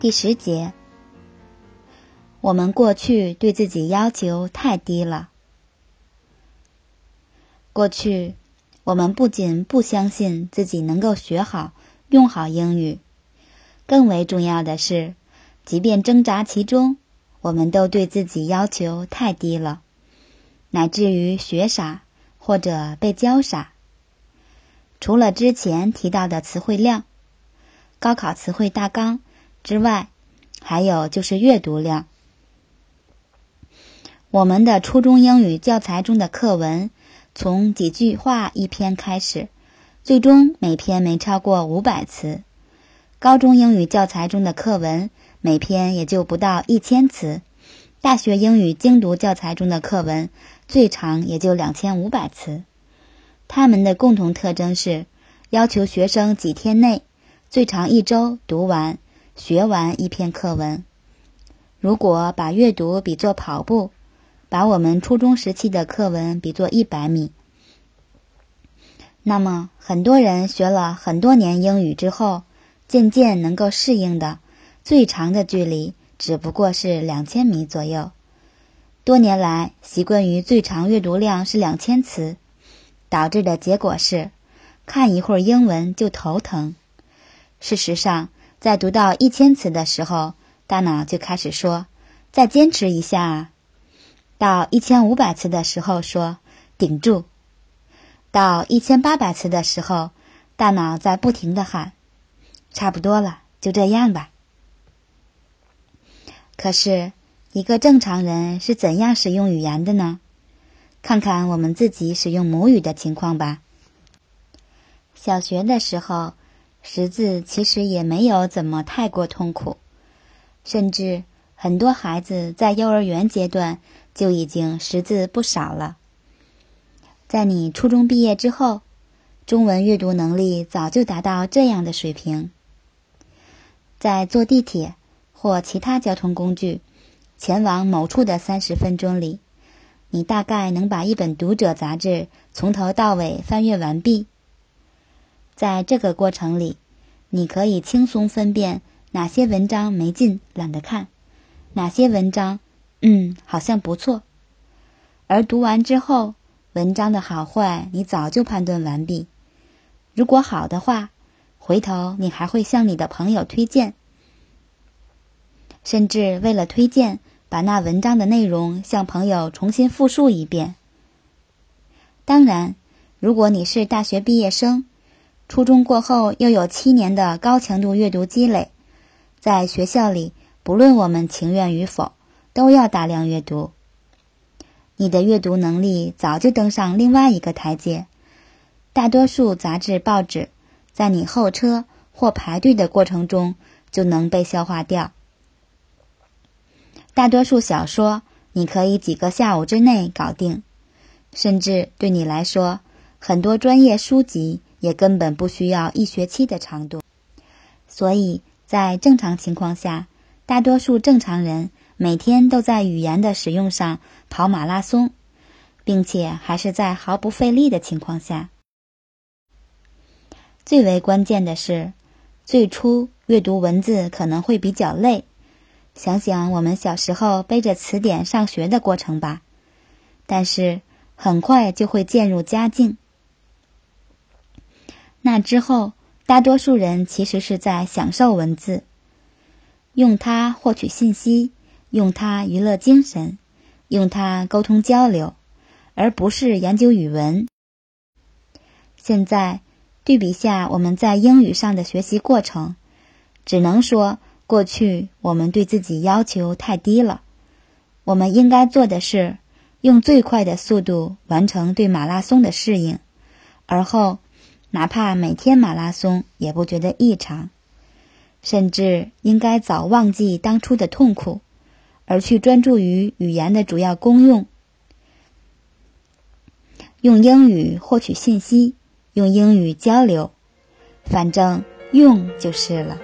第十节，我们过去对自己要求太低了。过去，我们不仅不相信自己能够学好、用好英语，更为重要的是，即便挣扎其中，我们都对自己要求太低了，乃至于学傻或者被教傻。除了之前提到的词汇量、高考词汇大纲。之外，还有就是阅读量。我们的初中英语教材中的课文，从几句话一篇开始，最终每篇没超过五百词。高中英语教材中的课文，每篇也就不到一千词。大学英语精读教材中的课文，最长也就两千五百词。它们的共同特征是，要求学生几天内，最长一周读完。学完一篇课文，如果把阅读比作跑步，把我们初中时期的课文比作一百米，那么很多人学了很多年英语之后，渐渐能够适应的最长的距离只不过是两千米左右。多年来习惯于最长阅读量是两千词，导致的结果是看一会儿英文就头疼。事实上。在读到一千词的时候，大脑就开始说：“再坚持一下。”啊。到一千五百词的时候，说：“顶住。”到一千八百词的时候，大脑在不停的喊：“差不多了，就这样吧。”可是，一个正常人是怎样使用语言的呢？看看我们自己使用母语的情况吧。小学的时候。识字其实也没有怎么太过痛苦，甚至很多孩子在幼儿园阶段就已经识字不少了。在你初中毕业之后，中文阅读能力早就达到这样的水平。在坐地铁或其他交通工具前往某处的三十分钟里，你大概能把一本《读者》杂志从头到尾翻阅完毕。在这个过程里，你可以轻松分辨哪些文章没劲、懒得看，哪些文章，嗯，好像不错。而读完之后，文章的好坏你早就判断完毕。如果好的话，回头你还会向你的朋友推荐，甚至为了推荐，把那文章的内容向朋友重新复述一遍。当然，如果你是大学毕业生。初中过后又有七年的高强度阅读积累，在学校里，不论我们情愿与否，都要大量阅读。你的阅读能力早就登上另外一个台阶。大多数杂志报纸，在你候车或排队的过程中就能被消化掉。大多数小说，你可以几个下午之内搞定，甚至对你来说，很多专业书籍。也根本不需要一学期的长度，所以在正常情况下，大多数正常人每天都在语言的使用上跑马拉松，并且还是在毫不费力的情况下。最为关键的是，最初阅读文字可能会比较累，想想我们小时候背着词典上学的过程吧，但是很快就会渐入佳境。那之后，大多数人其实是在享受文字，用它获取信息，用它娱乐精神，用它沟通交流，而不是研究语文。现在对比下我们在英语上的学习过程，只能说过去我们对自己要求太低了。我们应该做的是用最快的速度完成对马拉松的适应，而后。哪怕每天马拉松也不觉得异常，甚至应该早忘记当初的痛苦，而去专注于语言的主要功用，用英语获取信息，用英语交流，反正用就是了。